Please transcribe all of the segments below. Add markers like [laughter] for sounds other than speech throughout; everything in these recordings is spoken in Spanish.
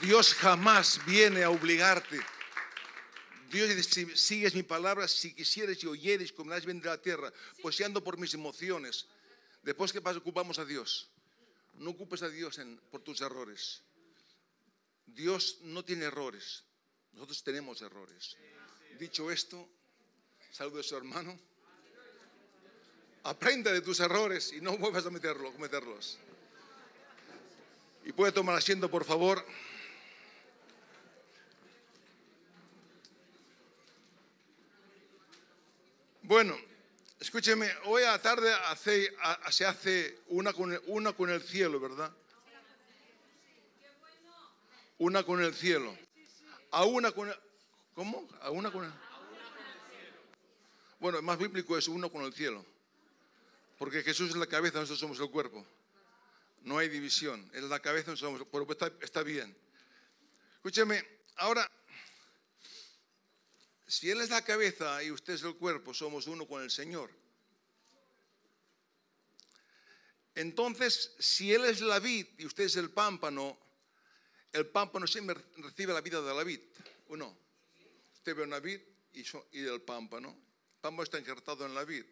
Dios jamás viene a obligarte. Dios dice, si sigues mi palabra, si quisieres y oyeres, comerás bien de la tierra, pues si ando por mis emociones. Después, ¿qué pasa? Ocupamos a Dios. No ocupes a Dios por tus errores. Dios no tiene errores. Nosotros tenemos errores. Dicho esto, saludo a su hermano. Aprenda de tus errores y no vuelvas a meterlo, cometerlos. Y puede tomar asiento, por favor. Bueno, escúcheme, hoy a tarde se hace una con, el, cielo, ¿verdad? Una con el cielo. A una con el... ¿Cómo? A una con el... Bueno, más bíblico es uno con el cielo. Porque Jesús es la cabeza, nosotros somos el cuerpo. No hay división. Es la cabeza, nosotros somos... Pero está, está bien. Escúcheme, ahora, si Él es la cabeza y usted es el cuerpo, somos uno con el Señor. Entonces, si Él es la vid y usted es el pámpano, el pámpano siempre recibe la vida de la vid, ¿o no? Usted ve una vid y, so- el pámpano. El pámpano está injertado en la vid.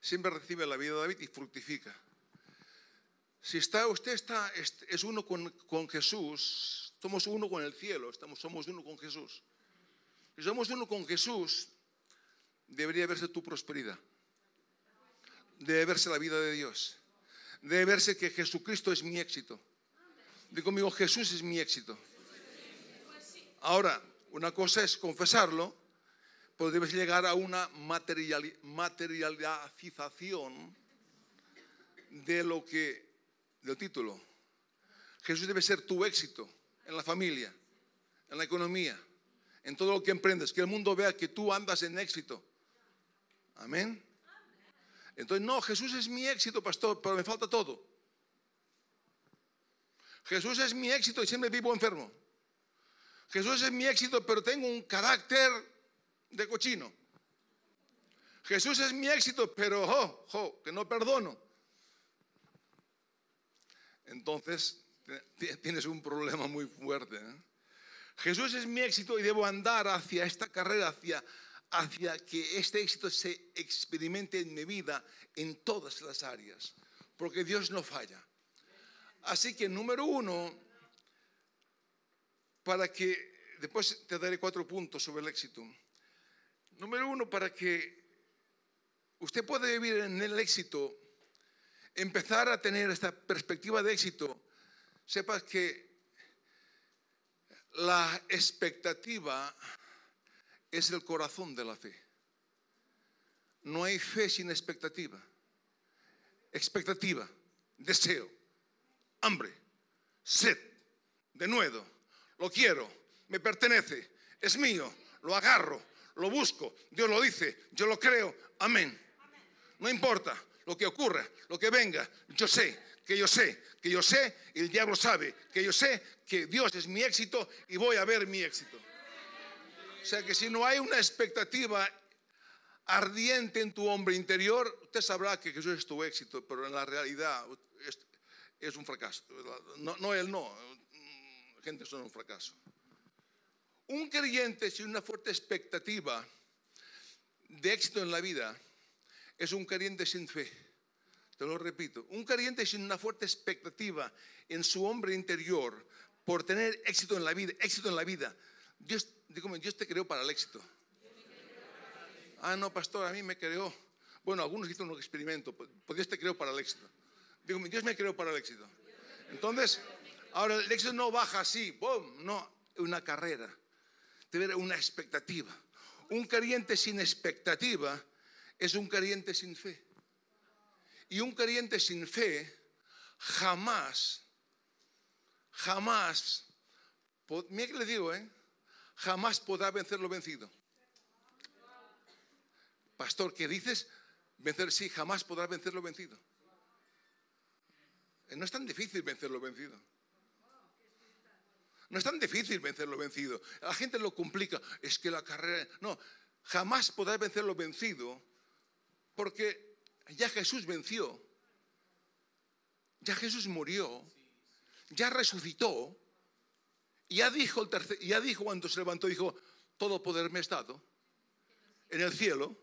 Siempre recibe la vida de la vid y fructifica. Si está, usted está, es, es uno con, con Jesús, somos uno con el cielo, estamos, somos uno con Jesús. Si somos uno con Jesús, debería verse tu prosperidad. Debe verse la vida de Dios. Debe verse que Jesucristo es mi éxito. Digo conmigo, Jesús es mi éxito. Ahora, una cosa es confesarlo, pero debes llegar a una materiali- materialización de lo que, del título. Jesús debe ser tu éxito en la familia, en la economía, en todo lo que emprendes, que el mundo vea que tú andas en éxito. Amén. Entonces, no, Jesús es mi éxito, pastor, pero me falta todo. Jesús es mi éxito y siempre vivo enfermo. Jesús es mi éxito, pero tengo un carácter de cochino. Jesús es mi éxito, pero jo, jo, que no perdono. Entonces, ti- tienes un problema muy fuerte. ¿eh? Jesús es mi éxito y debo andar hacia esta carrera, hacia, hacia que este éxito se experimente en mi vida en todas las áreas, porque Dios no falla. Así que número uno, para que, después te daré cuatro puntos sobre el éxito. Número uno, para que usted pueda vivir en el éxito, empezar a tener esta perspectiva de éxito, sepa que la expectativa es el corazón de la fe. No hay fe sin expectativa. Expectativa, deseo, hambre, sed, denuedo, lo quiero, me pertenece, es mío, lo agarro, lo busco, Dios lo dice, yo lo creo, amén. No importa lo que ocurra, lo que venga, yo sé que yo sé, que yo sé, y el diablo sabe, que yo sé que Dios es mi éxito y voy a ver mi éxito. O sea que si no hay una expectativa ardiente en tu hombre interior, usted sabrá que Jesús es tu éxito, pero en la realidad es, es un fracaso. No, no, él no. Gente, son un fracaso. Un creyente sin una fuerte expectativa de éxito en la vida es un creyente sin fe. Te lo repito, un creyente sin una fuerte expectativa en su hombre interior por tener éxito en la vida, éxito en la vida. Dios, dígame, Dios te creó para el éxito. Ah, no, pastor, a mí me creó. Bueno, algunos hicieron un experimento, pues Dios te creó para el éxito. Dígame, Dios me creó para el éxito. Entonces, ahora el éxito no baja así, ¡pum! No, una carrera. Debe una expectativa. Un creyente sin expectativa es un creyente sin fe. Y un creyente sin fe jamás, jamás, mira que le digo, ¿eh? jamás podrá vencer lo vencido. Pastor, ¿qué dices? Vencer, sí, jamás podrá vencer lo vencido. Eh, No es tan difícil vencer lo vencido. No es tan difícil vencer lo vencido. La gente lo complica. Es que la carrera... No, jamás podrá vencer lo vencido porque ya Jesús venció. Ya Jesús murió. Ya resucitó. ya dijo, el tercer, ya dijo cuando se levantó, dijo, todo poder me es dado en el cielo,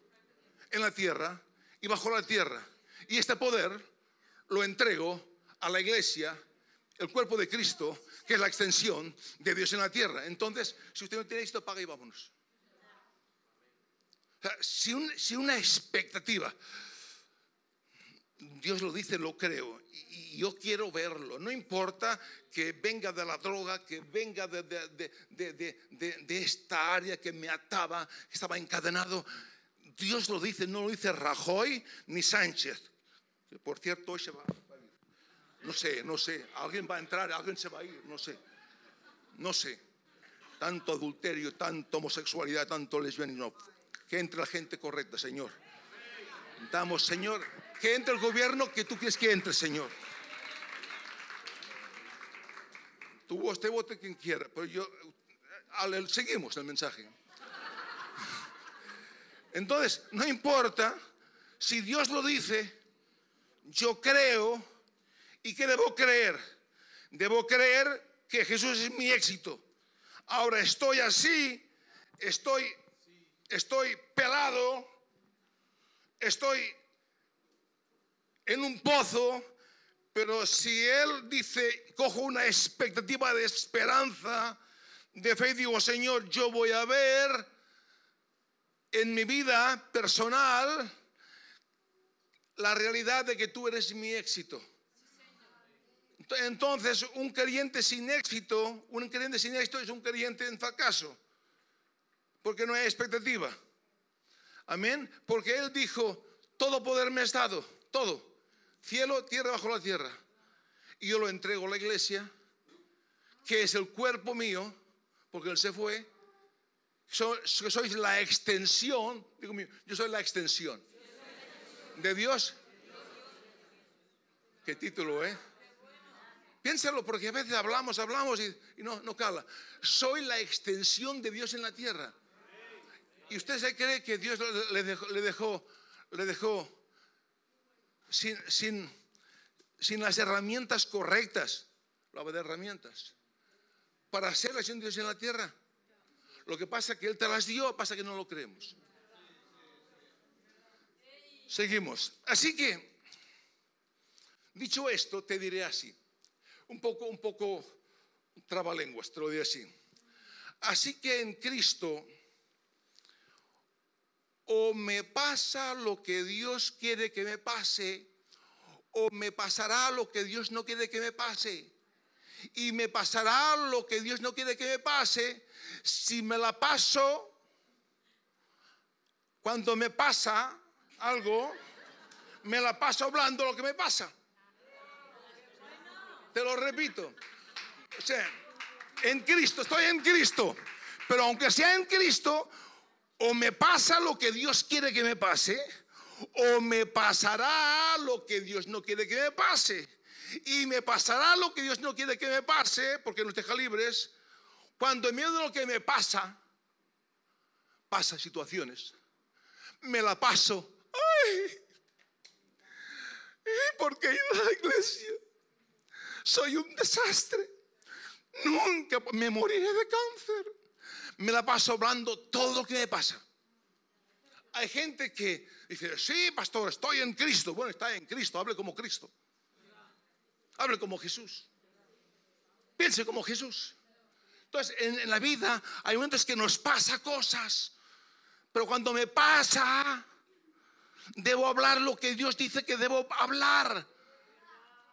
en la tierra y bajo la tierra. Y este poder lo entrego a la iglesia, el cuerpo de Cristo, que es la extensión de Dios en la tierra. Entonces, si usted no tiene esto, paga y vámonos. si, si una expectativa, Dios lo dice, lo creo. Y yo quiero verlo. No importa que venga de la droga, que venga de, de, esta área que me ataba, estaba encadenado. Dios lo dice, no lo dice Rajoy ni Sánchez. Por cierto, hoy se va. No sé, no sé. Alguien va a entrar, alguien se va a ir, no sé. No sé. Tanto adulterio, tanto homosexualidad, tanto lesbianismo. Que entre la gente correcta, Señor. Damos, Señor, que entre el gobierno que tú quieres que entre, Señor. Tú usted vote quien quiera, pero yo seguimos el mensaje. Entonces, no importa si Dios lo dice, yo creo y que debo creer. Debo creer que Jesús es mi éxito. Ahora estoy así, estoy estoy pelado, estoy en un pozo, pero si Él dice, cojo una expectativa de esperanza, de fe, digo, Señor, yo voy a ver en mi vida personal la realidad de que tú eres mi éxito. Entonces, un creyente sin éxito, un creyente sin éxito es un creyente en fracaso, porque no hay expectativa. Amén, porque Él dijo, todo poder me ha dado, todo cielo, tierra bajo la tierra. Y yo lo entrego a la iglesia, que es el cuerpo mío, porque Él se fue. sois la extensión, digo mío, yo soy la extensión de Dios. ¿Qué título, eh? Piénsalo, porque a veces hablamos, hablamos y, no, no cala. Soy la extensión de Dios en la tierra. Y usted se cree que Dios le dejó, le dejó, le dejó sin, sin, las herramientas correctas, habla de herramientas, para hacer la acción de Dios en la tierra. Lo que pasa es que Él te las dio, pasa que no lo creemos. Seguimos. Así que, dicho esto, te diré así. Un poco, un poco trabalenguas, te lo diré así. Así que en Cristo o me pasa lo que Dios quiere que me pase, o me pasará lo que Dios no quiere que me pase. Y me pasará lo que Dios no quiere que me pase si me la paso cuando me pasa algo, me la paso hablando lo que me pasa. Te lo repito. O sea, en Cristo, estoy en Cristo. Pero aunque sea en Cristo, o me pasa lo que Dios quiere que me pase, o me pasará lo que Dios no quiere que me pase. Y me pasará lo que Dios no quiere que me pase, porque nos deja libres, cuando en medio de lo que me pasa, pasa situaciones. Me la paso. ¡Ay! ¿Por qué iba a la iglesia? Soy un desastre. Nunca me moriré de cáncer me la paso hablando todo lo que me pasa. Hay gente que dice, sí, pastor, estoy en Cristo. Bueno, está en Cristo, hable como Cristo. Hable como Jesús. Piense como Jesús. Entonces, en, en la vida hay momentos que nos pasa cosas, pero cuando me pasa, debo hablar lo que Dios dice que debo hablar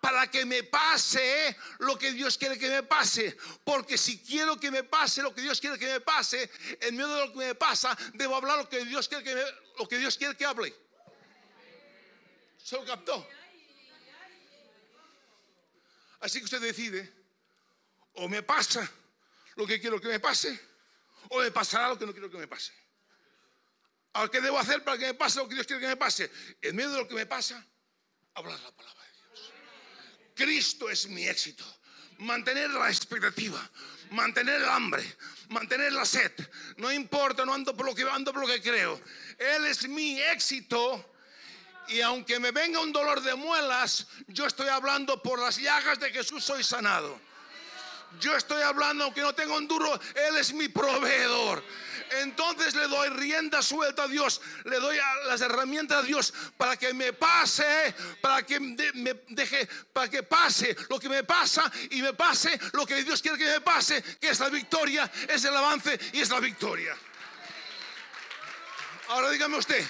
para que me pase lo que Dios quiere que me pase. Porque si quiero que me pase lo que Dios quiere que me pase, en medio de lo que me pasa, debo hablar lo que Dios quiere que, lo que, Dios quiere que hable. ¿Se lo captó? Así que usted decide, o me pasa lo que quiero que me pase, o me pasará lo que no quiero que me pase. ¿A qué debo hacer para que me pase lo que Dios quiere que me pase? En medio de lo que me pasa, hablar la palabra. Cristo es mi éxito. Mantener la expectativa, mantener el hambre, mantener la sed. No importa, no ando por lo que ando por lo que creo. Él es mi éxito. Y aunque me venga un dolor de muelas, yo estoy hablando por las llagas de Jesús soy sanado. Yo estoy hablando aunque no tengo un duro, Él es mi proveedor. Entonces le doy rienda suelta a Dios, le doy las herramientas a Dios para que me pase, para que me deje, para que pase lo que me pasa y me pase lo que Dios quiere que me pase, que es la victoria, es el avance y es la victoria. Ahora dígame usted,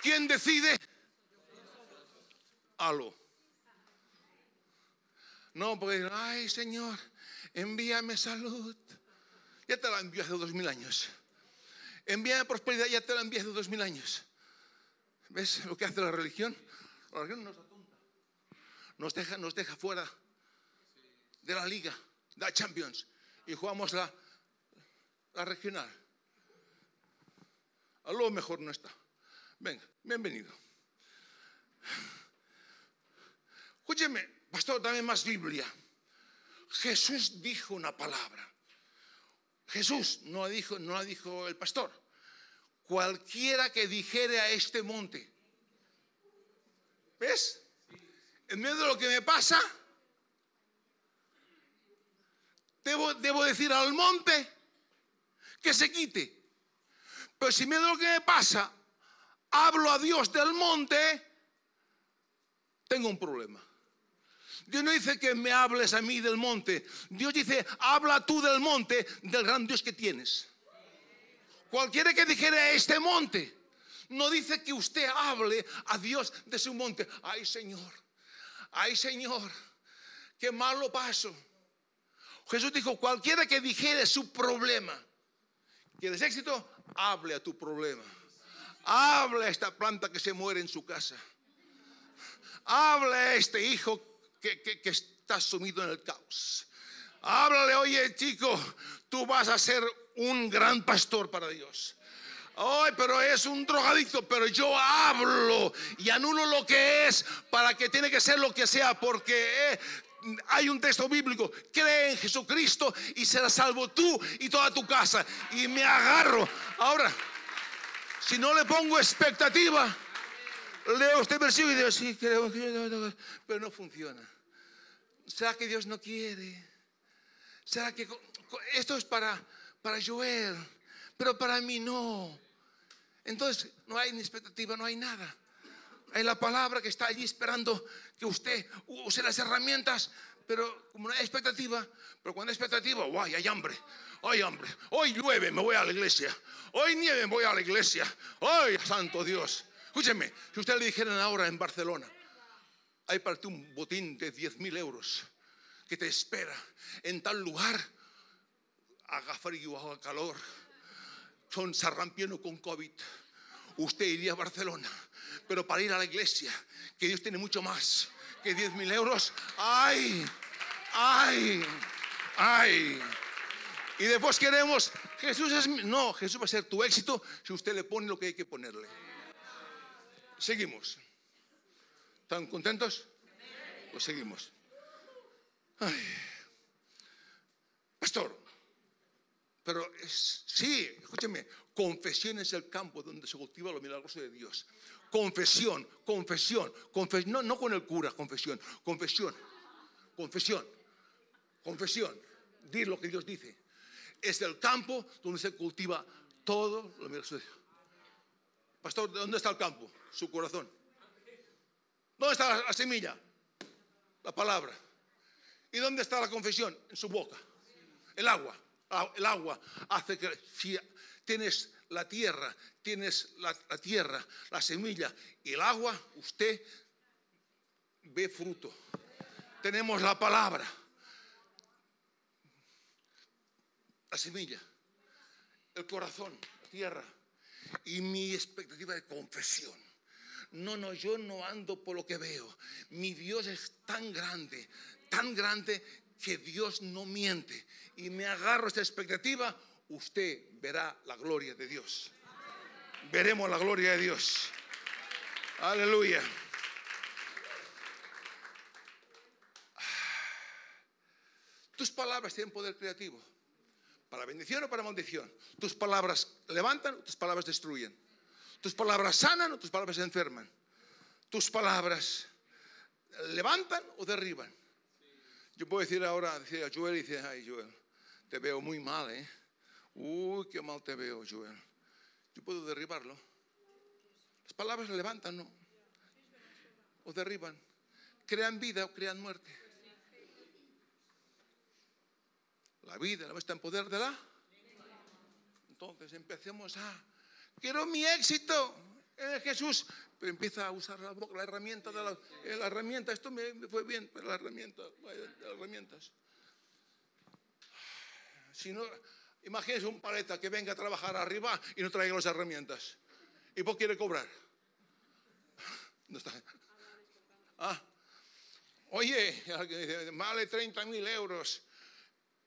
¿quién decide? Aló. No, porque, ay Señor, envíame salud. Ya te la envió hace dos mil años. Envíame prosperidad, ya te la envié hace dos mil años. ¿Ves lo que hace la religión? La religión nos atonta. Nos deja, nos deja fuera de la liga, de la Champions. Y jugamos la, la regional. A lo mejor no está. Venga, bienvenido. Escúcheme, pastor, dame más Biblia. Jesús dijo una palabra. Jesús no dijo, no dijo el pastor. Cualquiera que dijere a este monte, ¿ves? En medio de lo que me pasa, debo, debo decir al monte que se quite. Pero si en medio de lo que me pasa, hablo a Dios del monte, tengo un problema. Dios no dice que me hables a mí del monte. Dios dice, habla tú del monte, del gran Dios que tienes. Cualquiera que dijera este monte, no dice que usted hable a Dios de su monte. Ay Señor, ay Señor, qué malo paso. Jesús dijo, cualquiera que dijere su problema, ¿quieres éxito? Hable a tu problema. Hable a esta planta que se muere en su casa. Hable a este hijo que, está sumido en el caos. Háblale, oye chico, tú vas a ser un gran pastor para Dios. Ay, pero es un drogadicto, pero yo hablo y anulo lo que es para que tiene que ser lo que sea, porque eh, hay un texto bíblico, cree en Jesucristo y serás salvo tú y toda tu casa. Y me agarro. Ahora, si no le pongo expectativa, leo este versículo y digo, sí, creo, pero no funciona. ¿Será que Dios no quiere? ¿Será que esto es para, para Joel? Pero para mí no. Entonces no hay ni expectativa, no hay nada. Hay la palabra que está allí esperando que usted use las herramientas, pero como no hay expectativa, pero cuando hay expectativa, guay, hay hambre, hay hambre. Hoy llueve, me voy a la iglesia. Hoy nieve, me voy a la iglesia. Hoy, santo Dios. Escúcheme, si usted le dijeran ahora en Barcelona, hay para ti un botín de 10 mil euros que te espera en tal lugar. Haga frío, haga calor. Son sarrampiano con COVID. Usted iría a Barcelona, pero para ir a la iglesia, que Dios tiene mucho más que 10 mil euros. ¡Ay! ¡Ay! ¡Ay! Y después queremos, Jesús es... No, Jesús va a ser tu éxito si usted le pone lo que hay que ponerle. Seguimos. ¿Están contentos? Pues seguimos. Pastor, pero sí, escúcheme, confesión es el campo donde se cultiva lo milagroso de Dios. Confesión, confesión, confesión, no, con el cura, confesión, confesión, confesión, confesión, dir lo que Dios dice. Es el campo donde se cultiva todo lo milagroso de Dios. Pastor, ¿dónde está el campo? Su corazón. ¿Dónde está la semilla? La palabra. ¿Y dónde está la confesión? En su boca. El agua. El agua hace que si tienes la tierra, tienes la, tierra, la semilla y el agua, usted ve fruto. Tenemos la palabra, la semilla, el corazón, la tierra y mi expectativa de confesión. No, no, yo no ando por lo que veo. Mi Dios es tan grande, tan grande que Dios no miente. Y me agarro esta expectativa, usted verá la gloria de Dios. Veremos la gloria de Dios. Aleluya. Tus palabras tienen poder creativo. Para bendición o para maldición. Tus palabras levantan, tus palabras destruyen. Tus palabras sanan o tus palabras enferman. Tus palabras levantan o derriban. Yo puedo decir ahora, decir a Joel dice, ay Joel, te veo muy mal, ¿eh? Uy, qué mal te veo, Joel. Yo puedo derribarlo. Las palabras levantan, ¿no? O derriban. Crean vida o crean muerte. La vida la está en poder de la. Entonces empecemos a. Quiero mi éxito en Jesús. Pero empieza a usar la, la herramienta de la, eh, herramienta. Esto me, fue bien, pero la herramienta, las herramientas. Si no, imagínese un paleta que venga a trabajar arriba y no traiga las herramientas. ¿Y por quiere cobrar? Ah. Oye, vale 30 mil euros,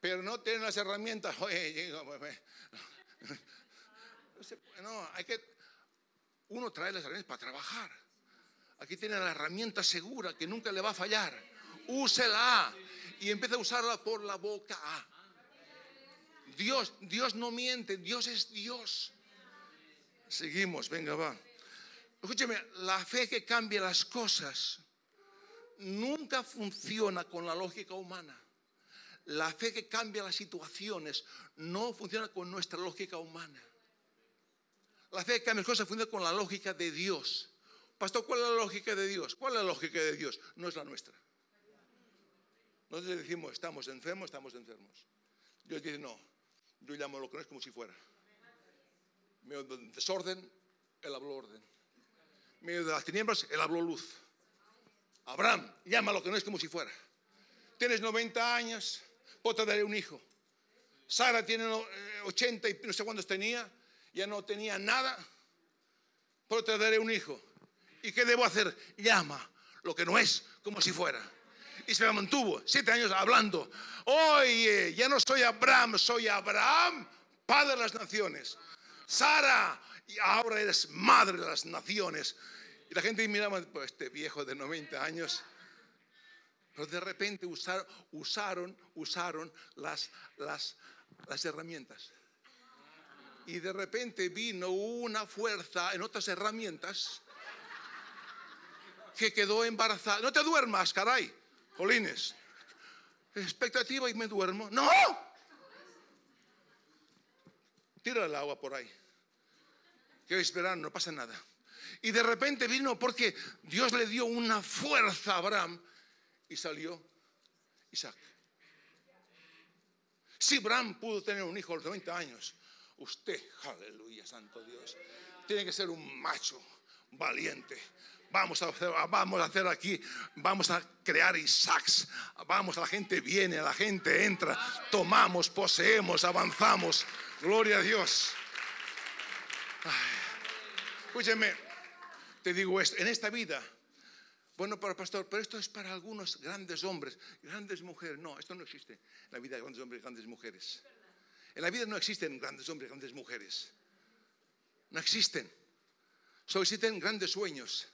pero no tiene las herramientas. Oye, no, hay que. Uno trae las herramientas para trabajar. Aquí tiene la herramienta segura que nunca le va a fallar. Úsela y empieza a usarla por la boca. Dios, Dios no miente, Dios es Dios. Seguimos, venga, va. Escúcheme, la fe que cambia las cosas nunca funciona con la lógica humana. La fe que cambia las situaciones no funciona con nuestra lógica humana. La fe que cambia las cosas funciona con la lógica de Dios. Pastor, ¿cuál es la lógica de Dios? ¿Cuál es la lógica de Dios? No es la nuestra. Nosotros decimos, estamos enfermos, estamos enfermos. Dios dice, no, yo llamo lo que no es como si fuera. Medio de desorden, Él habló orden. Medio de las tinieblas, Él habló luz. Abraham, llama lo que no es como si fuera. Tienes 90 años, pues te daré un hijo. Sara tiene 80 y no sé cuántos tenía, ya no tenía nada, pero te daré un hijo. ¿Y qué debo hacer? Llama lo que no es como si fuera. Y se mantuvo siete años hablando. Oye, ya no soy Abraham, soy Abraham, padre de las naciones. Sara, y ahora eres madre de las naciones. Y la gente miraba, pues este viejo de 90 años. Pero de repente usaron, usaron, las, las, las herramientas. Y de repente vino una fuerza en otras herramientas que quedó embarazada. No te duermas, caray, Colines. Expectativa y me duermo. No. Tira el agua por ahí. Que hoy esperar, no pasa nada. Y de repente vino porque Dios le dio una fuerza a Abraham y salió Isaac. Si Abraham pudo tener un hijo a los 90 años, usted, aleluya, santo Dios, tiene que ser un macho valiente. Vamos a, hacer, vamos a hacer aquí, vamos a crear Isaacs. Vamos, la gente viene, la gente entra, tomamos, poseemos, avanzamos. Gloria a Dios. escúcheme, te digo esto, en esta vida, bueno, para el pastor, pero esto es para algunos grandes hombres, grandes mujeres. No, esto no existe en la vida de grandes hombres grandes mujeres. En la vida no existen grandes hombres grandes mujeres. No existen. Solo existen grandes sueños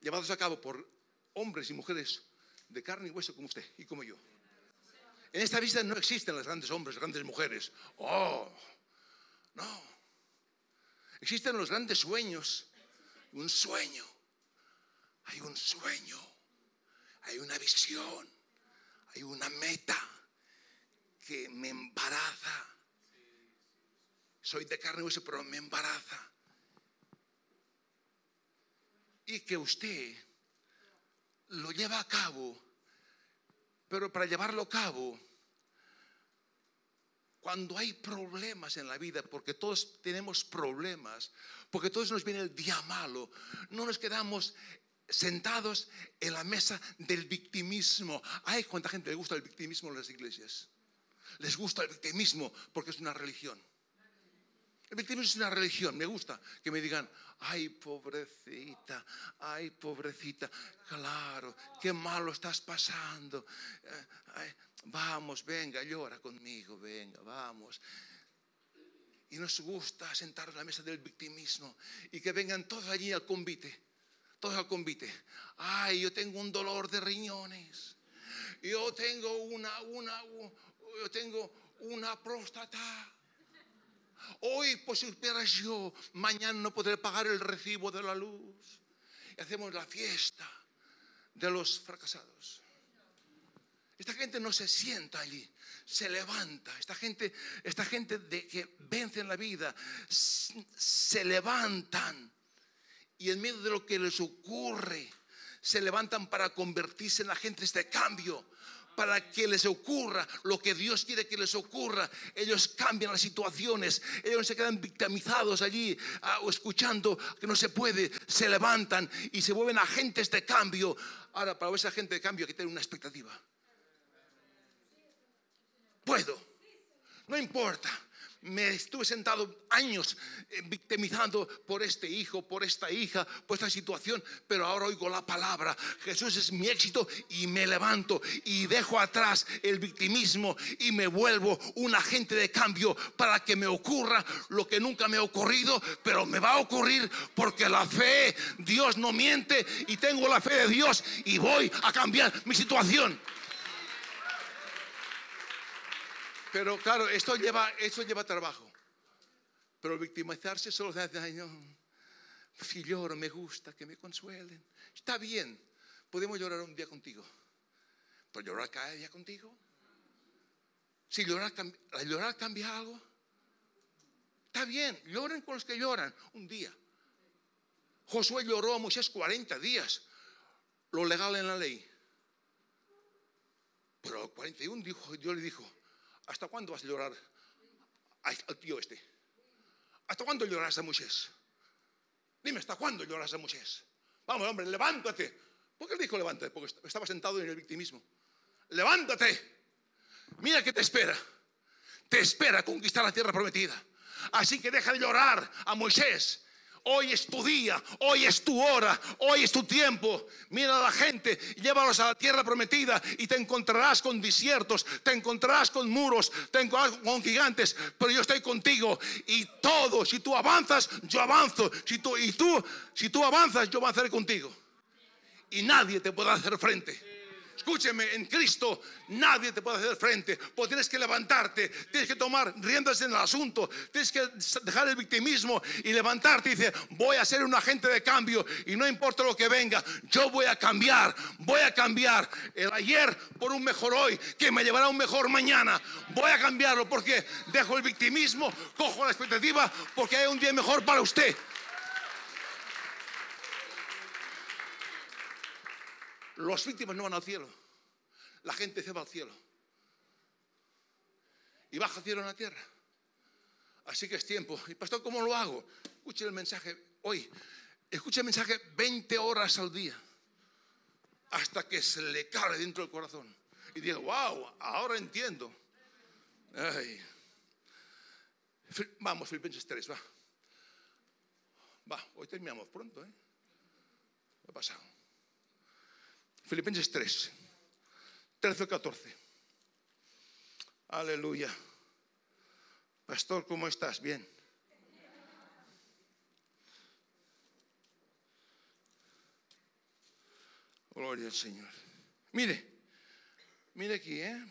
llevados a cabo por hombres y mujeres de carne y hueso como usted y como yo. En esta vida no existen los grandes hombres, grandes mujeres. Oh, no. Existen los grandes sueños un sueño, hay un sueño, hay una visión, hay una meta que me embaraza. Soy de carne y hueso, pero me embaraza. Y que usted lo lleva a cabo, pero para llevarlo a cabo, cuando hay problemas en la vida, porque todos tenemos problemas, porque todos nos viene el día malo, no nos quedamos sentados en la mesa del victimismo. Hay cuánta gente le gusta el victimismo en las iglesias. Les gusta el victimismo porque es una religión. El victimismo es una religión. Me gusta que me digan, ay, pobrecita, ay, pobrecita. Claro, qué malo estás pasando. Eh, vamos, venga, llora conmigo, venga, vamos. Y nos gusta sentar a la mesa del victimismo y que vengan todos allí al convite, todos al convite. Ay, yo tengo un dolor de riñones. Yo tengo una, una, yo tengo una próstata. Hoy, pues esperas yo, mañana no podré pagar el recibo de la luz. Y hacemos la fiesta de los fracasados. Esta gente no se sienta allí, se levanta. Esta gente, esta gente de que vence en la vida, se levantan. Y en medio de lo que les ocurre, se levantan para convertirse en agentes de cambio para que les ocurra lo que Dios quiere que les ocurra. Ellos cambian las situaciones, ellos no se quedan victimizados allí ah, o escuchando que no se puede, se levantan y se vuelven agentes de cambio. Ahora, para esa gente de cambio hay que tener una expectativa. Puedo, no importa me estuve sentado años eh, victimizando por este hijo, por esta hija, por esta situación, pero ahora oigo la palabra. Jesús es mi éxito y me levanto y dejo atrás el victimismo y me vuelvo un agente de cambio para que me ocurra lo que nunca me ha ocurrido, pero me va a ocurrir porque la fe, Dios no miente y tengo la fe de Dios y voy a cambiar mi situación. Pero claro, esto lleva, esto lleva trabajo. Pero victimizarse solo ay no, si lloro me gusta, que me consuelen. Está bien, podemos llorar un día contigo. Pero llorar cada día contigo. Si llorar, llorar cambia algo. Está bien, lloren con los que lloran un día. Josué lloró a Moisés 40 días, lo legal en la ley. Pero 41 dijo, Dios le dijo, ¿Hasta cuándo vas a llorar al tío este? ¿Hasta cuándo llorarás a Moisés? Dime, ¿hasta cuándo llorarás a Moisés? Vamos, hombre, levántate. ¿Por qué él dijo levántate? Porque estaba sentado en el victimismo. Levántate. Mira que te espera. Te espera conquistar la tierra prometida. Así que deja de llorar a Moisés Hoy es tu día, hoy es tu hora, hoy es tu tiempo. Mira a la gente, llévalos a la tierra prometida y te encontrarás con desiertos, te encontrarás con muros, te encontrarás con gigantes, pero yo estoy contigo y todo, si tú avanzas, yo avanzo. Si tú y tú, si tú avanzas, yo avanzaré contigo. Y nadie te podrá hacer frente. Escúcheme, en Cristo nadie te puede hacer frente. Pues tienes que levantarte, tienes que tomar riendas en el asunto, tienes que dejar el victimismo y levantarte y decir, voy a ser un agente de cambio y no importa lo que venga, yo voy a cambiar, voy a cambiar el ayer por un mejor hoy que me llevará a un mejor mañana. Voy a cambiarlo porque dejo el victimismo, cojo la expectativa porque hay un día mejor para usted. Los víctimas no van al cielo. La gente se va al cielo. Y baja cielo en la tierra. Así que es tiempo. Y pastor, ¿cómo lo hago? Escuche el mensaje hoy. Escuche el mensaje 20 horas al día. Hasta que se le cae dentro del corazón. Y diga, wow, ahora entiendo. Vamos, Filipenses 3, va. Va, hoy terminamos pronto, ¿eh? ¿Qué ha pasado? Filipenses 3, 13 14. Aleluya. Pastor, ¿cómo estás? Bien. Gloria al Señor. Mire, mire aquí, ¿eh?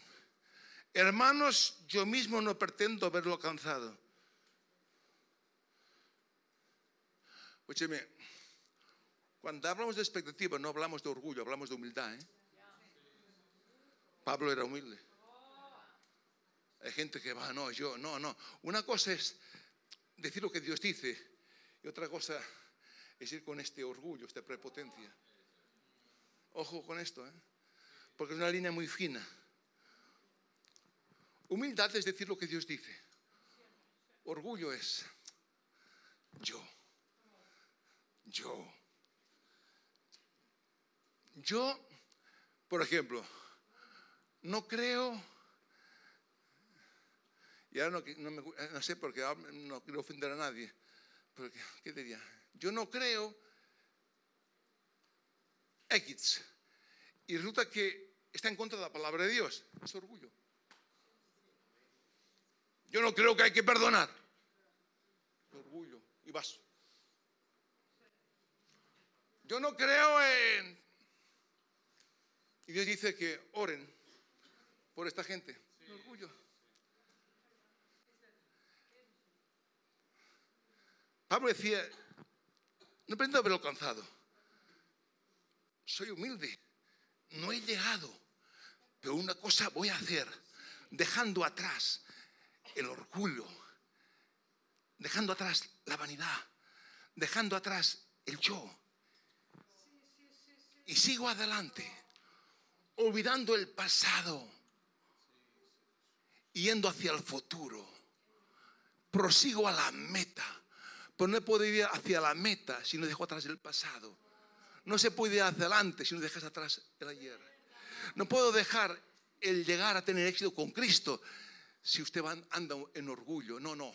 Hermanos, yo mismo no pretendo haberlo alcanzado. Escúcheme, cuando hablamos de expectativa, no hablamos de orgullo, hablamos de humildad. ¿eh? Pablo era humilde. Hay gente que va, no, yo, no, no. Una cosa es decir lo que Dios dice y otra cosa es ir con este orgullo, esta prepotencia. Ojo con esto, ¿eh? porque es una línea muy fina. Humildad es decir lo que Dios dice. Orgullo es yo, yo. Yo, por ejemplo, no creo, y ahora no, no, sé porque no quiero ofender a nadie, pero ¿qué diría? Yo no creo X. Y resulta que está en contra de la palabra de Dios. Es orgullo. Yo no creo que hay que perdonar. Orgullo. Y vas. Yo no creo en y Dios dice que oren por esta gente. orgullo. Pablo decía, no pretendo haberlo alcanzado. Soy humilde. No he llegado. Pero una cosa voy a hacer, dejando atrás el orgullo, dejando atrás la vanidad, dejando atrás el yo. Y sigo adelante, olvidando el pasado, yendo hacia el futuro. Prosigo a la meta, pero no puedo ir hacia la meta si no dejo atrás el pasado. No se puede ir hacia adelante si no dejas atrás el ayer. No puedo dejar el llegar a tener éxito con Cristo si usted anda en orgullo. No, no.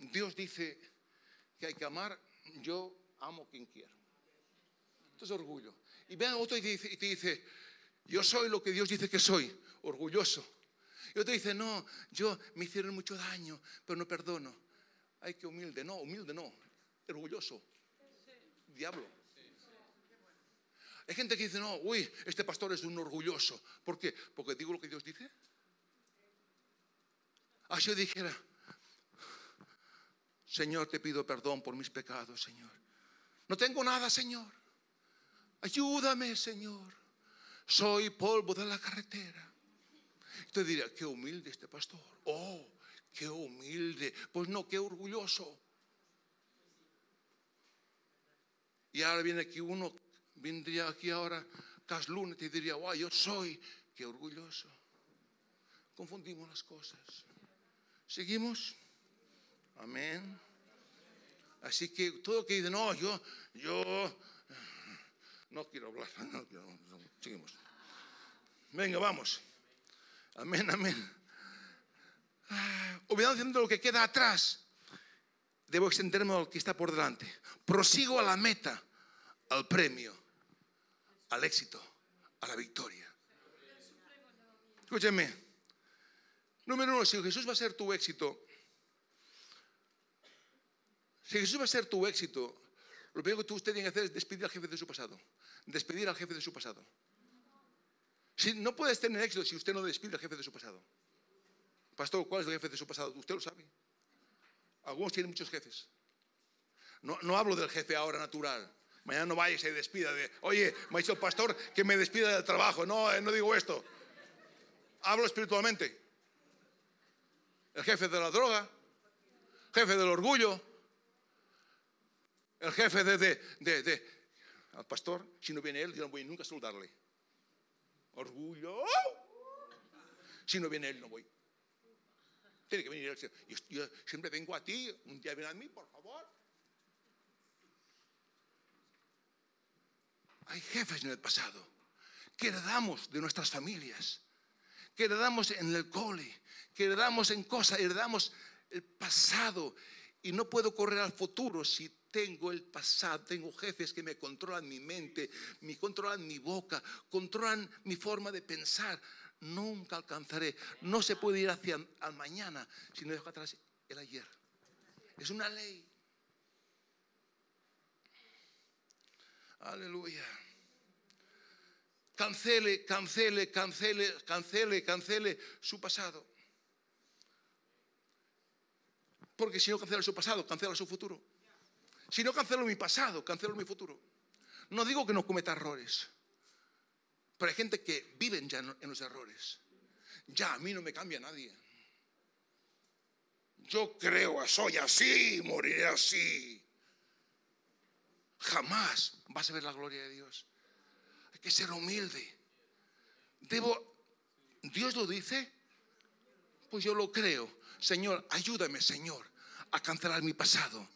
Dios dice que hay que amar. Yo amo quien quiero. Esto es orgullo. Y vean otro y te, dice, yo soy lo que Dios dice que soy, orgulloso. Y otro dice, no, yo me hicieron mucho daño, pero no perdono. Ay, qué humilde. No, humilde no, orgulloso. Diablo. Hay gente que dice, no, uy, este pastor es un orgulloso. ¿Por qué? Porque digo lo que Dios dice. Ah, yo dijera, Señor, te pido perdón por mis pecados, Señor. No tengo nada, Señor. Ayúdame, Señor. Soy polvo de la carretera. Usted diría, qué humilde este pastor. Oh, qué humilde. Pues no, qué orgulloso. Y ahora viene aquí uno, vendría aquí ahora, Caslune, y diría, wow, yo soy, qué orgulloso. Confundimos las cosas. ¿Seguimos? Amén. Así que todo que dice, no, yo, yo, no quiero hablar, [laughs] no seguimos. Venga, vamos. Amén, amén. Ah, lo que queda atrás, debo extenderme a lo que está por delante. Prosigo a la meta, al premio, al éxito, a la victoria. Escúcheme. Número uno, si Jesús va a ser tu éxito, si Jesús va a ser tu éxito, lo primero que usted tiene que hacer es despedir al jefe de su pasado. Despedir al jefe de su pasado. Si, no puedes tener éxito si usted no despide al jefe de su pasado. Pastor, ¿cuál es el jefe de su pasado? Usted lo sabe. Algunos tienen muchos jefes. No, hablo del jefe ahora natural. Mañana no vaya y se despida de, oye, me ha dicho el pastor que me despida del trabajo. No, eh, no digo esto. Hablo espiritualmente. El jefe de la droga, jefe del orgullo, el jefe de, de, de, al pastor, si no viene él, yo no voy nunca a saludarle. Orgullo. Si no viene él, no voy. Tiene que venir él. Yo, yo siempre vengo a ti, un día ven a mí, por favor. Hay jefes en el pasado que heredamos de nuestras familias, que heredamos en el cole, que heredamos en cosas, heredamos el pasado y no puedo correr al futuro si tengo el pasado, tengo jefes que me controlan mi mente, me controlan mi boca, controlan mi forma de pensar. Nunca alcanzaré. No se puede ir hacia al mañana si no dejo atrás el ayer. Es una ley. Aleluya. Cancele, cancele, cancele, cancele, cancele su pasado. Porque si no cancela su pasado, cancela su futuro. Si no cancelo mi pasado, cancelo mi futuro. No digo que no cometa errores. Pero hay gente que viven ya en los errores. Ya a mí no me cambia nadie. Yo creo, soy así, moriré así jamás vas a ver la gloria de Dios. Hay que ser humilde. Debo, Dios lo dice, pues yo lo creo. Señor, ayúdame, Señor, a cancelar mi pasado.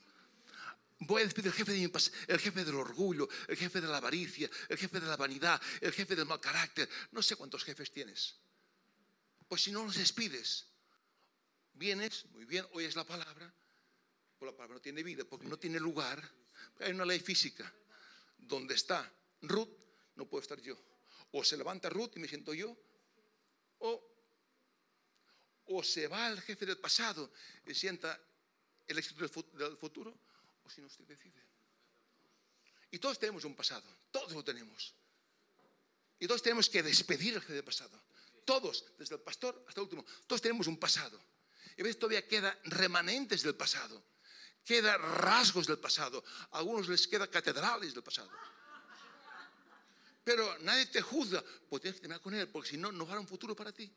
Voy a despedir al jefe, de el jefe del orgullo, el jefe de la avaricia, el jefe de la vanidad, el jefe del mal carácter. No sé cuántos jefes tienes. Pues si no los despides, vienes, muy bien, oyes la palabra, pues la palabra no tiene vida porque no tiene lugar hay una ley física. Donde está Ruth, no puedo estar yo. O se levanta Ruth y me siento yo, o, o se va el jefe del pasado y sienta el éxito del futuro, o si no usted decide. Y todos tenemos un pasado, todos lo tenemos. Y todos tenemos que despedir del pasado. Todos, desde el pastor hasta el último, todos tenemos un pasado. Y a veces todavía quedan remanentes del pasado queda rasgos del pasado, a algunos les queda catedrales del pasado. pero nadie te juzga. Pues tienes que terminar con él, porque si no, no habrá un futuro para ti.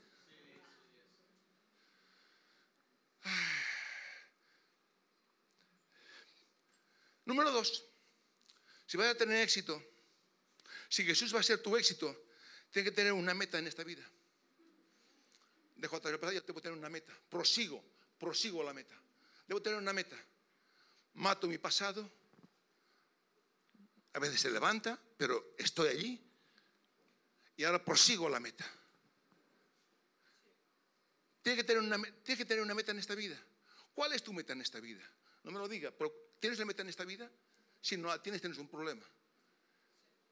Número dos, si vas a tener éxito, si Jesús va a ser tu éxito, tienes que tener una meta en esta vida. Dejo atrás el pasado, tengo que tener una meta. Prosigo, prosigo la meta. Debo tener una meta. Mato mi pasado. A veces se levanta, pero estoy allí. Y ahora prosigo la meta. Tienes que, tener una, que tener una meta en esta vida. ¿Cuál es tu meta en esta vida? No me lo diga, pero ¿tienes la meta en esta vida? Si no la tienes, tienes un problema.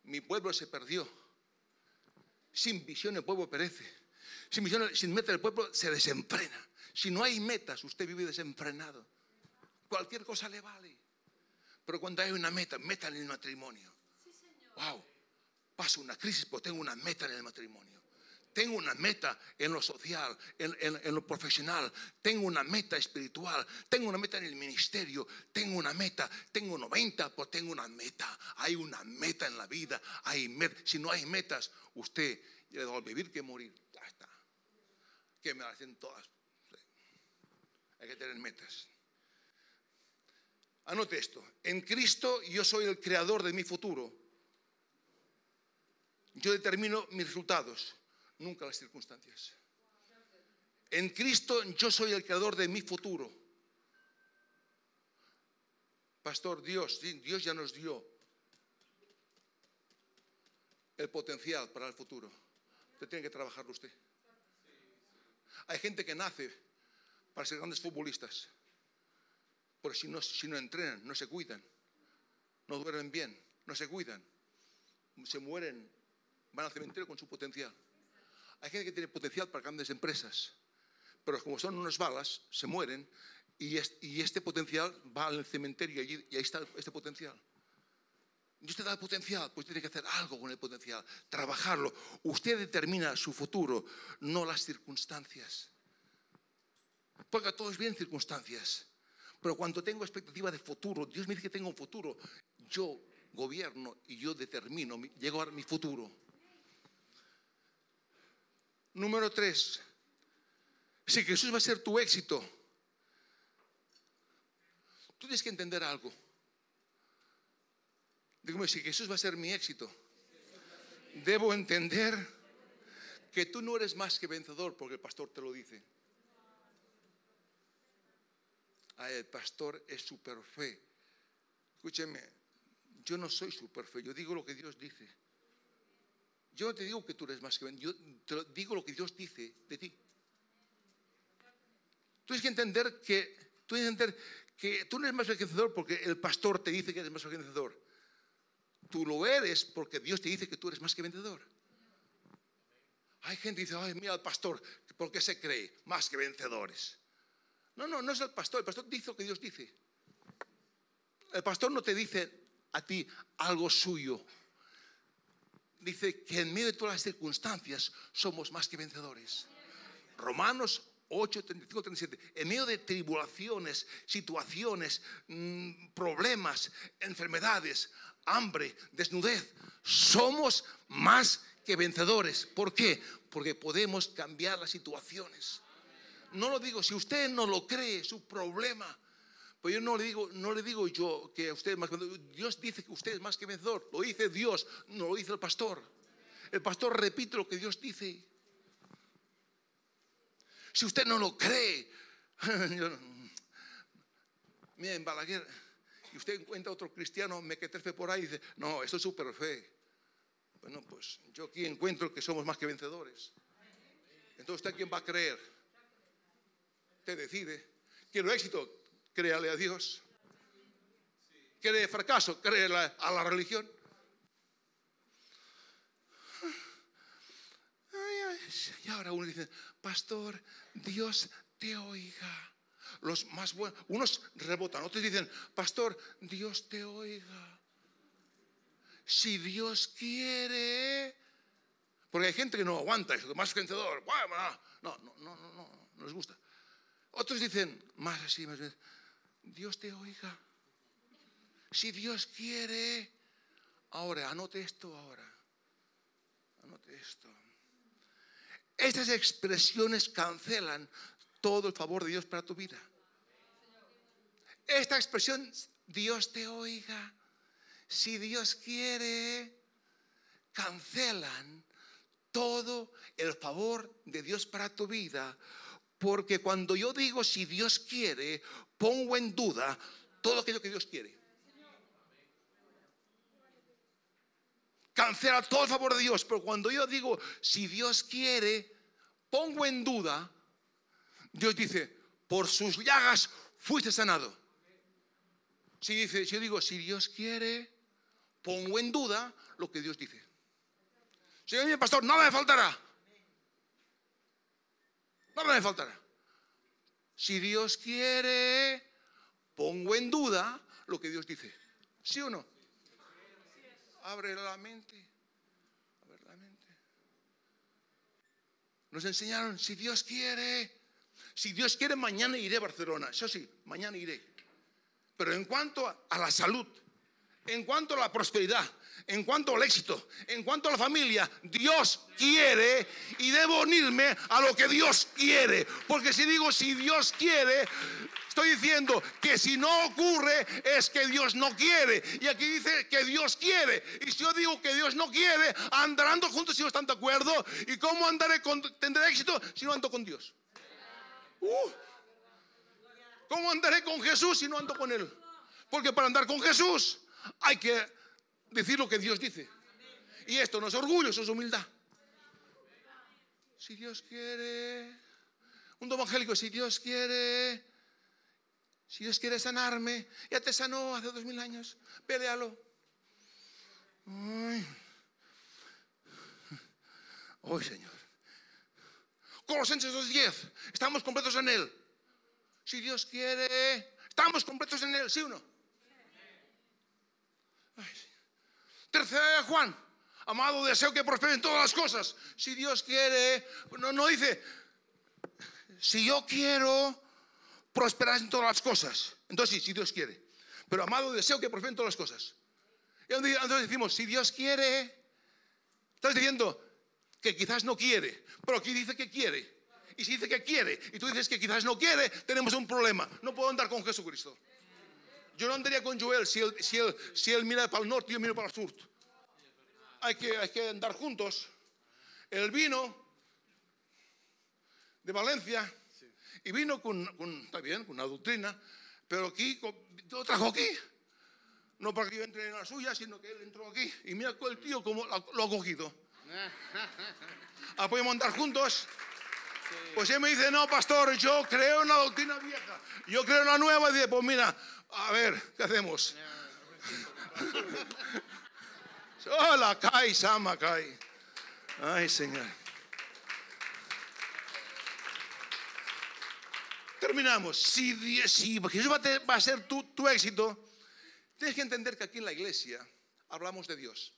Mi pueblo se perdió. Sin visión el pueblo perece. Sin visión, sin meta el pueblo se desenfrena. Si no hay metas, usted vive desenfrenado. Cualquier cosa le vale. Pero cuando hay una meta, meta en el matrimonio. Wow, paso una crisis, pero tengo una meta en el matrimonio tengo una meta en lo social, en, lo profesional, tengo una meta espiritual, tengo una meta en el ministerio, tengo una meta, tengo 90, pues tengo una meta. Hay una meta en la vida, hay si no hay metas, usted le da vivir que morir. Ya está. Que me hacen todas. Hay que tener metas. Anote esto. En Cristo yo soy el creador de mi futuro. Yo determino mis resultados nunca las circunstancias. En Cristo yo soy el creador de mi futuro. Pastor, Dios, Dios ya nos dio el potencial para el futuro. Usted tiene que trabajarlo usted. Hay gente que nace para ser grandes futbolistas, pero si no, si no entrenan, no se cuidan, no duermen bien, no se cuidan, se mueren, van al cementerio con su potencial. Hay gente que tiene potencial para grandes empresas, pero como son unas balas, se mueren y, este potencial va al cementerio y, ahí está este potencial. Y usted da potencial, pues tiene que hacer algo con el potencial, trabajarlo. Usted determina su futuro, no las circunstancias. Porque a todos bien circunstancias. Pero cuando tengo expectativa de futuro, Dios me dice que tengo un futuro, yo gobierno y yo determino, llego a mi futuro. Número tres, si Jesús va a ser tu éxito, tú tienes que entender algo. Dígame, si Jesús va a ser mi éxito, debo entender que tú no eres más que vencedor porque el pastor te lo dice. el pastor es super fe. Escúcheme, yo no soy super fe, yo digo lo que Dios dice. Yo no te digo que tú eres más que vencedor, yo te digo lo que Dios dice de ti. Tú tienes que entender que tú, entender que tú no eres más vencedor porque el pastor te dice que eres más que vencedor. Tú lo eres porque Dios te dice que tú eres más que vencedor. Hay gente que dice, ay, mira al pastor, ¿por qué se cree más que vencedores? No, no, no es el pastor, el pastor dice lo que Dios dice. El pastor no te dice a ti algo suyo, dice que en medio de todas las circunstancias somos más que vencedores. Romanos 8, 35, 37. En medio de tribulaciones, situaciones, mm, problemas, enfermedades, hambre, desnudez, somos más que vencedores. ¿Por qué? Porque podemos cambiar las situaciones. No lo digo, si usted no lo cree, su problema. Pues yo no le digo, no le digo yo que usted es más que vencedor. Dios dice que usted es más que vencedor. Lo dice Dios, no lo dice el pastor. El pastor repite lo que Dios dice. Si usted no lo cree, [laughs] mira, en Balaguer, y usted encuentra otro cristiano mequeterfe por ahí y dice, no, esto es super fe. Bueno, pues yo aquí encuentro que somos más que vencedores. Entonces, ¿usted quién va a creer? Usted decide. Quiero éxito, créale a Dios. Quiere fracaso, créale a la religión. Y ahora uno dice, pastor, Dios te oiga. Los más buenos, unos rebotan, otros dicen, pastor, Dios te oiga. Si Dios quiere, porque hay gente que no aguanta eso, más vencedor, no, no, no, no, no, no les gusta. Otros dicen, más así, más bien, Dios te oiga. Si Dios quiere, ahora, anote esto ahora. Anote esto. Estas expresiones cancelan todo el favor de Dios para tu vida. Esta expresión, Dios te oiga, si Dios quiere, cancelan todo el favor de Dios para tu vida. Porque cuando yo digo si Dios quiere, pongo en duda todo aquello que Dios quiere. Cancela todo el favor de Dios. Pero cuando yo digo si Dios quiere, pongo en duda, Dios dice, por sus llagas fuiste sanado. Si dice, yo digo si Dios quiere, pongo en duda lo que Dios dice. Señor mi pastor, nada me faltará. Nada me faltará. Si Dios quiere, pongo en duda lo que Dios dice. ¿Sí o no? Abre la mente. Abre la mente. Nos enseñaron, si Dios quiere, si Dios quiere, mañana iré a Barcelona. Eso sí, mañana iré. Pero en cuanto a la salud, en cuanto a la prosperidad, en cuanto al éxito, en cuanto a la familia, Dios quiere y debo unirme a lo que Dios quiere. Porque si digo si Dios quiere, estoy diciendo que si no ocurre es que Dios no quiere. Y aquí dice que Dios quiere. Y si yo digo que Dios no quiere, andando juntos si no están de acuerdo. ¿Y cómo andaré con, tendré éxito si no ando con Dios? Uh. ¿Cómo andaré con Jesús si no ando con Él? Porque para andar con Jesús hay que decir lo que Dios dice. Y esto no es orgullo, eso es humildad. Si Dios quiere, un evangélico, si Dios quiere, si Dios quiere sanarme, ya te sanó hace dos mil años, pelealo. Hoy, Señor. Colosenses 2.10, estamos completos en Él. Si Dios quiere, estamos completos en Él, ¿sí o no? Tercera de Juan, amado, deseo que prosperen todas las cosas. Si Dios quiere, no, no dice, si yo quiero prosperar en todas las cosas. Entonces sí, si Dios quiere. Pero amado, deseo que prosperen todas las cosas. Entonces decimos, si Dios quiere, estás diciendo que quizás no quiere, pero aquí dice que quiere. Y si dice que quiere y tú dices que quizás no quiere, tenemos un problema. No puedo andar con Jesucristo. Yo no andaría con Joel si él, si él, si él mira para el norte y yo miro para el sur. Hay que, hay que andar juntos. Él vino de Valencia y vino con, con, está bien, con una doctrina, pero aquí lo trajo aquí. No para que yo entre en la suya, sino que él entró aquí. Y mira el tío cómo lo ha cogido. [laughs] Ah, podemos andar juntos. Pues él me dice, no, pastor, yo creo en la doctrina vieja. Yo creo en la nueva. Y dice, pues mira, a ver, ¿qué hacemos? [laughs] Hola, Kai, Sama, Kai. Ay, Señor. Terminamos. Si, si Jesús va a ser tu, tu éxito, tienes que entender que aquí en la iglesia hablamos de Dios.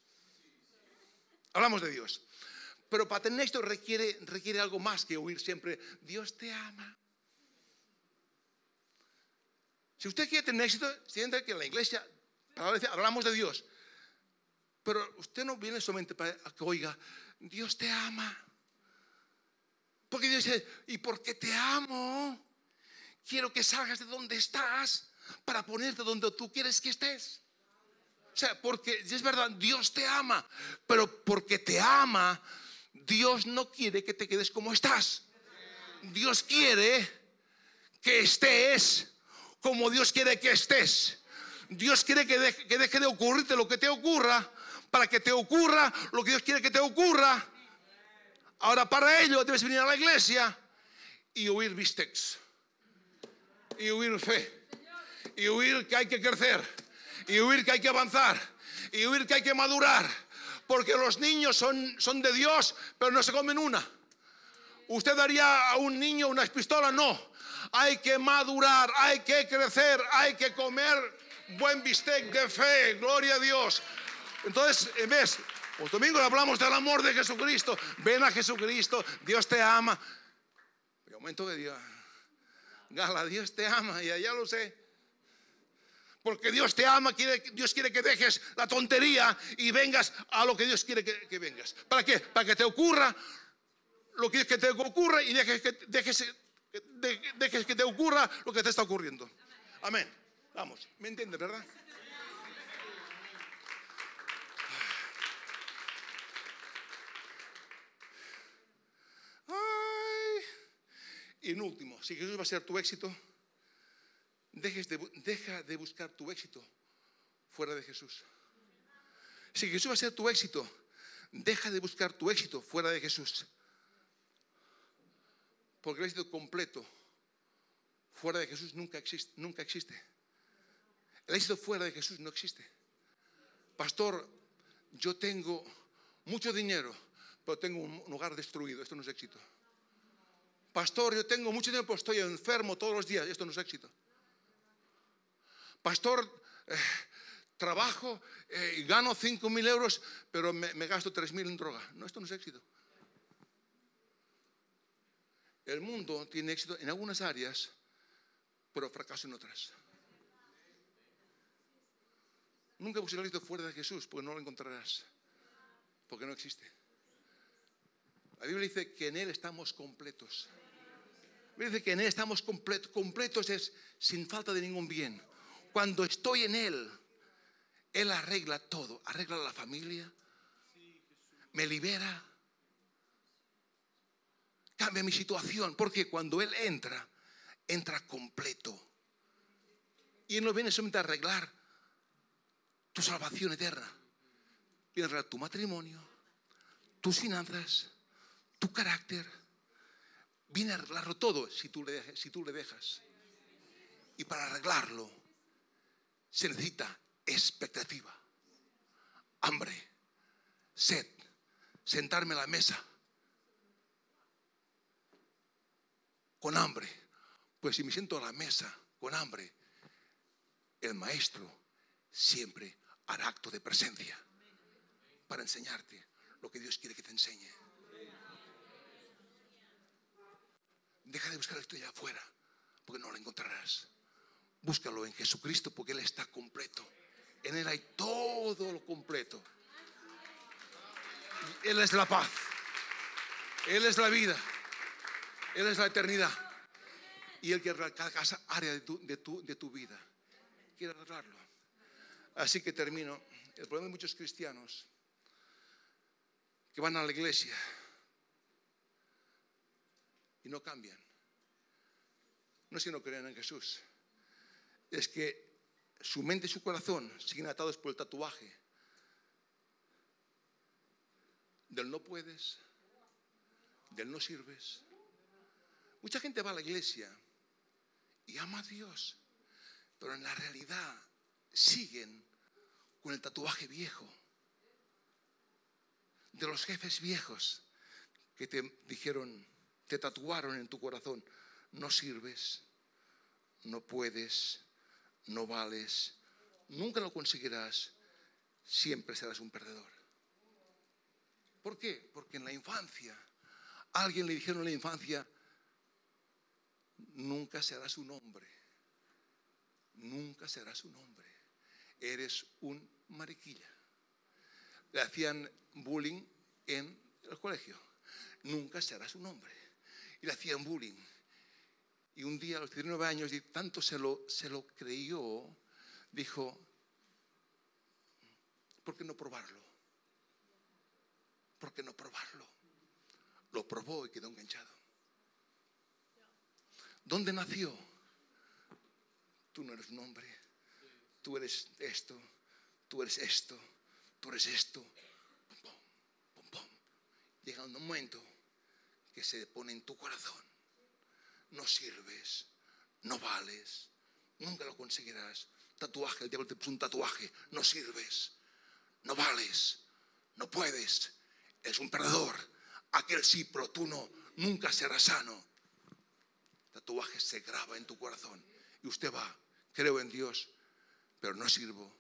Hablamos de Dios. Pero para tener esto requiere, requiere algo más que oír siempre, Dios te ama. Si usted quiere tener éxito, siente que en la iglesia hablamos de Dios. Pero usted no viene solamente para que oiga, Dios te ama. Porque Dios dice, ¿y porque te amo? Quiero que salgas de donde estás para ponerte donde tú quieres que estés. O sea, porque es verdad, Dios te ama, pero porque te ama, Dios no quiere que te quedes como estás. Dios quiere que estés como Dios quiere que estés. Dios quiere que deje, de ocurrirte lo que te ocurra para que te ocurra lo que Dios quiere que te ocurra. Ahora para ello debes venir a la iglesia y oír bistecs. Y oír fe. Y oír que hay que crecer. Y oír que hay que avanzar. Y oír que hay que madurar. Porque los niños son, son de Dios, pero no se comen una. ¿Usted daría a un niño unas pistolas? No hay que madurar, hay que crecer, hay que comer buen bistec de fe, gloria a Dios. Entonces, ¿ves? Los domingos hablamos del amor de Jesucristo. Ven a Jesucristo, Dios te ama. Y momento de Dios. Gala, Dios te ama, y allá lo sé. Porque Dios te ama, quiere, Dios quiere que dejes la tontería y vengas a lo que Dios quiere que, vengas. ¿Para qué? Para que te ocurra lo que, que te ocurra y dejes que, dejes, dejes que te ocurra lo que te está ocurriendo. Amén. Vamos, ¿me entiendes, verdad? Y en último, si Jesús va a ser tu éxito, deja de buscar tu éxito fuera de Jesús. Si Jesús va a ser tu éxito, deja de buscar tu éxito fuera de Jesús. Porque el éxito completo fuera de Jesús nunca existe. El éxito fuera de Jesús no existe. Pastor, yo tengo mucho dinero, pero tengo un hogar destruido. Esto no es éxito. Pastor, yo tengo mucho tiempo, estoy enfermo todos los días. Esto no es éxito. Pastor, eh, trabajo eh, y gano 5 mil euros, pero me, gasto 3 mil en droga. No, esto no es éxito. El mundo tiene éxito en algunas áreas, pero fracaso en otras. Nunca el éxito fuera de Jesús, porque no lo encontrarás, porque no existe. La Biblia dice que en Él estamos completos. La Biblia dice que en Él estamos completos. Completos es sin falta de ningún bien. Cuando estoy en Él, Él arregla todo. Arregla la familia, me libera, cambia mi situación. Porque cuando Él entra, entra completo. Y Él no viene solamente a arreglar tu salvación eterna. Viene a arreglar tu matrimonio, tus finanzas, tu carácter. Viene a arreglarlo todo si tú le, si tú le dejas. Y para arreglarlo se necesita expectativa, hambre, sed, sentarme a la mesa con hambre. Pues si me siento a la mesa con hambre, el maestro siempre hará acto de presencia para enseñarte lo que Dios quiere que te enseñe. Deja de buscar esto allá afuera, porque no lo encontrarás. Búscalo en Jesucristo, porque Él está completo. En Él hay todo lo completo. Él es la paz. Él es la vida. Él es la eternidad. Y Él quiere arreglar cada área de tu, de, tu, vida. Quiere arreglarlo. Así que termino. El problema de muchos cristianos que van a la iglesia y no cambian. No es que no crean en Jesús, es que su mente y su corazón siguen atados por el tatuaje del no puedes, del no sirves. Mucha gente va a la iglesia y ama a Dios, pero en la realidad siguen con el tatuaje viejo de los jefes viejos que te dijeron, te tatuaron en tu corazón, no sirves, no puedes, no vales, nunca lo conseguirás, siempre serás un perdedor. ¿Por qué? Porque en la infancia, alguien le dijeron en la infancia, nunca serás un hombre, nunca serás un hombre, eres un mariquilla. Le hacían bullying en el colegio, nunca serás un hombre y le hacían bullying. Y un día a los 19 años, y tanto se lo, creyó, dijo, ¿por qué no probarlo? ¿Por qué no probarlo? Lo probó y quedó enganchado. ¿Dónde nació? Tú no eres un hombre. Tú eres esto. Tú eres esto. Tú eres esto. Llega un momento que se pone en tu corazón. No sirves, no vales, nunca lo conseguirás. Tatuaje, el diablo te puso un tatuaje, no sirves, no vales, no puedes, es un perdedor. Aquel sí, pero tú no, nunca serás sano. Tatuaje se graba en tu corazón y usted va, creo en Dios, pero no sirvo,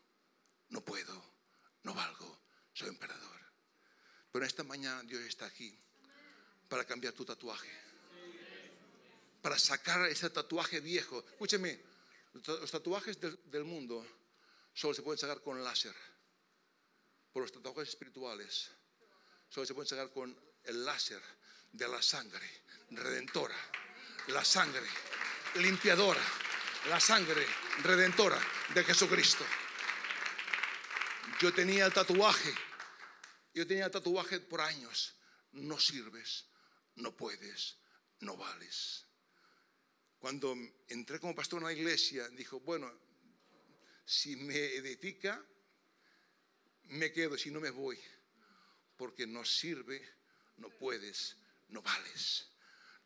no puedo, no valgo, soy un perdedor. Pero esta mañana Dios está aquí para cambiar tu tatuaje. Para sacar ese tatuaje viejo. Escúcheme, Los tatuajes del, mundo solo se pueden sacar con láser. Por los tatuajes espirituales solo se pueden sacar con el láser de la sangre redentora. La sangre limpiadora. La sangre redentora de Jesucristo. Yo tenía el tatuaje. Yo tenía el tatuaje por años. No sirves, no puedes, no vales. Cuando entré como pastor en la iglesia, dijo, bueno, si me edifica, me quedo, si no me voy, porque no sirve, no puedes, no vales.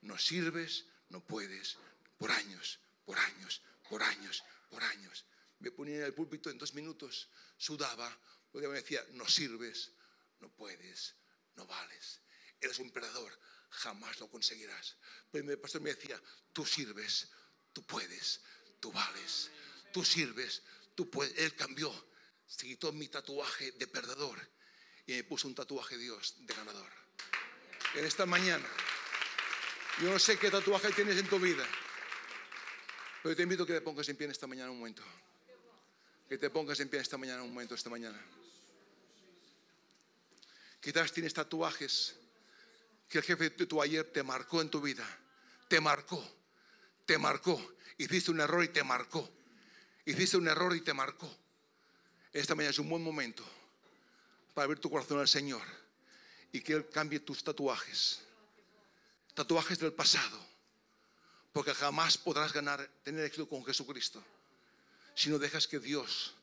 No sirves, no puedes, por años, por años, por años, por años. Me ponía en el púlpito en dos minutos, sudaba, porque me decía, no sirves, no puedes, no vales. Eres un perdedor, jamás lo conseguirás. Pero el pastor me decía, tú sirves, tú puedes, tú vales, tú sirves, tú puedes. Él cambió, se quitó mi tatuaje de perdedor y me puso un tatuaje de Dios de ganador. En esta mañana, yo no sé qué tatuaje tienes en tu vida, pero te invito a que te pongas en pie en esta mañana un momento. Que te pongas en pie esta mañana un momento, esta mañana. Quizás tienes tatuajes que el jefe de tu ayer te marcó en tu vida. Te marcó, te marcó. Hiciste un error y te marcó. Hiciste un error y te marcó. Esta mañana es un buen momento para abrir tu corazón al Señor y que Él cambie tus tatuajes. Tatuajes del pasado. Porque jamás podrás ganar, tener éxito con Jesucristo si no dejas que Dios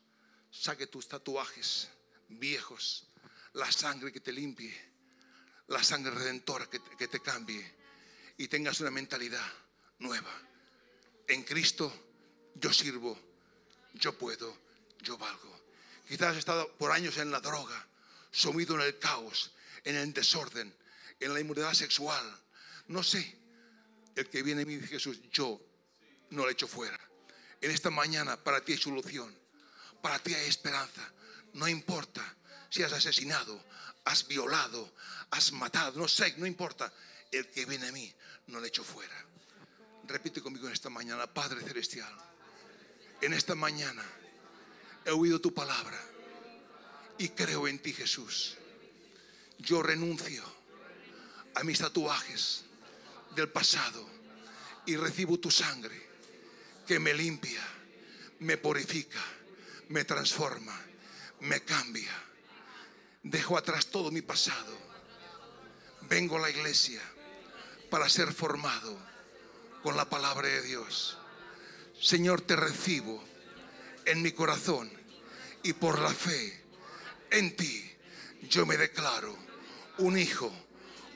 saque tus tatuajes viejos, la sangre que te limpie la sangre redentora que, que te cambie y tengas una mentalidad nueva. En Cristo yo sirvo, yo puedo, yo valgo. Quizás has estado por años en la droga, sumido en el caos, en el desorden, en la inmunidad sexual. No sé, el que viene a mí Jesús, yo no le echo fuera. En esta mañana para ti hay solución, para ti hay esperanza. No importa si has asesinado, has violado, has matado, no sé, no importa. El que viene a mí no le echo fuera. Repite conmigo en esta mañana, Padre Celestial, en esta mañana he oído tu palabra y creo en ti Jesús. Yo renuncio a mis tatuajes del pasado y recibo tu sangre que me limpia, me purifica, me transforma, me cambia Dejo atrás todo mi pasado. Vengo a la iglesia para ser formado con la palabra de Dios. Señor, te recibo en mi corazón y por la fe en ti yo me declaro un hijo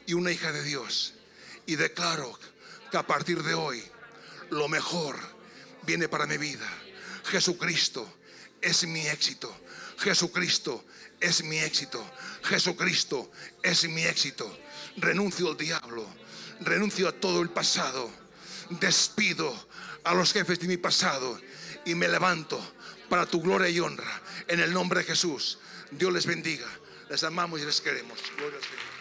y una hija de Dios y declaro que a partir de hoy lo mejor viene para mi vida. Jesucristo es mi éxito. Jesucristo es mi éxito. Jesucristo es mi éxito. Renuncio al diablo. Renuncio a todo el pasado. Despido a los jefes de mi pasado y me levanto para tu gloria y honra. En el nombre de Jesús. Dios les bendiga. Les amamos y les queremos. Gloria al Señor.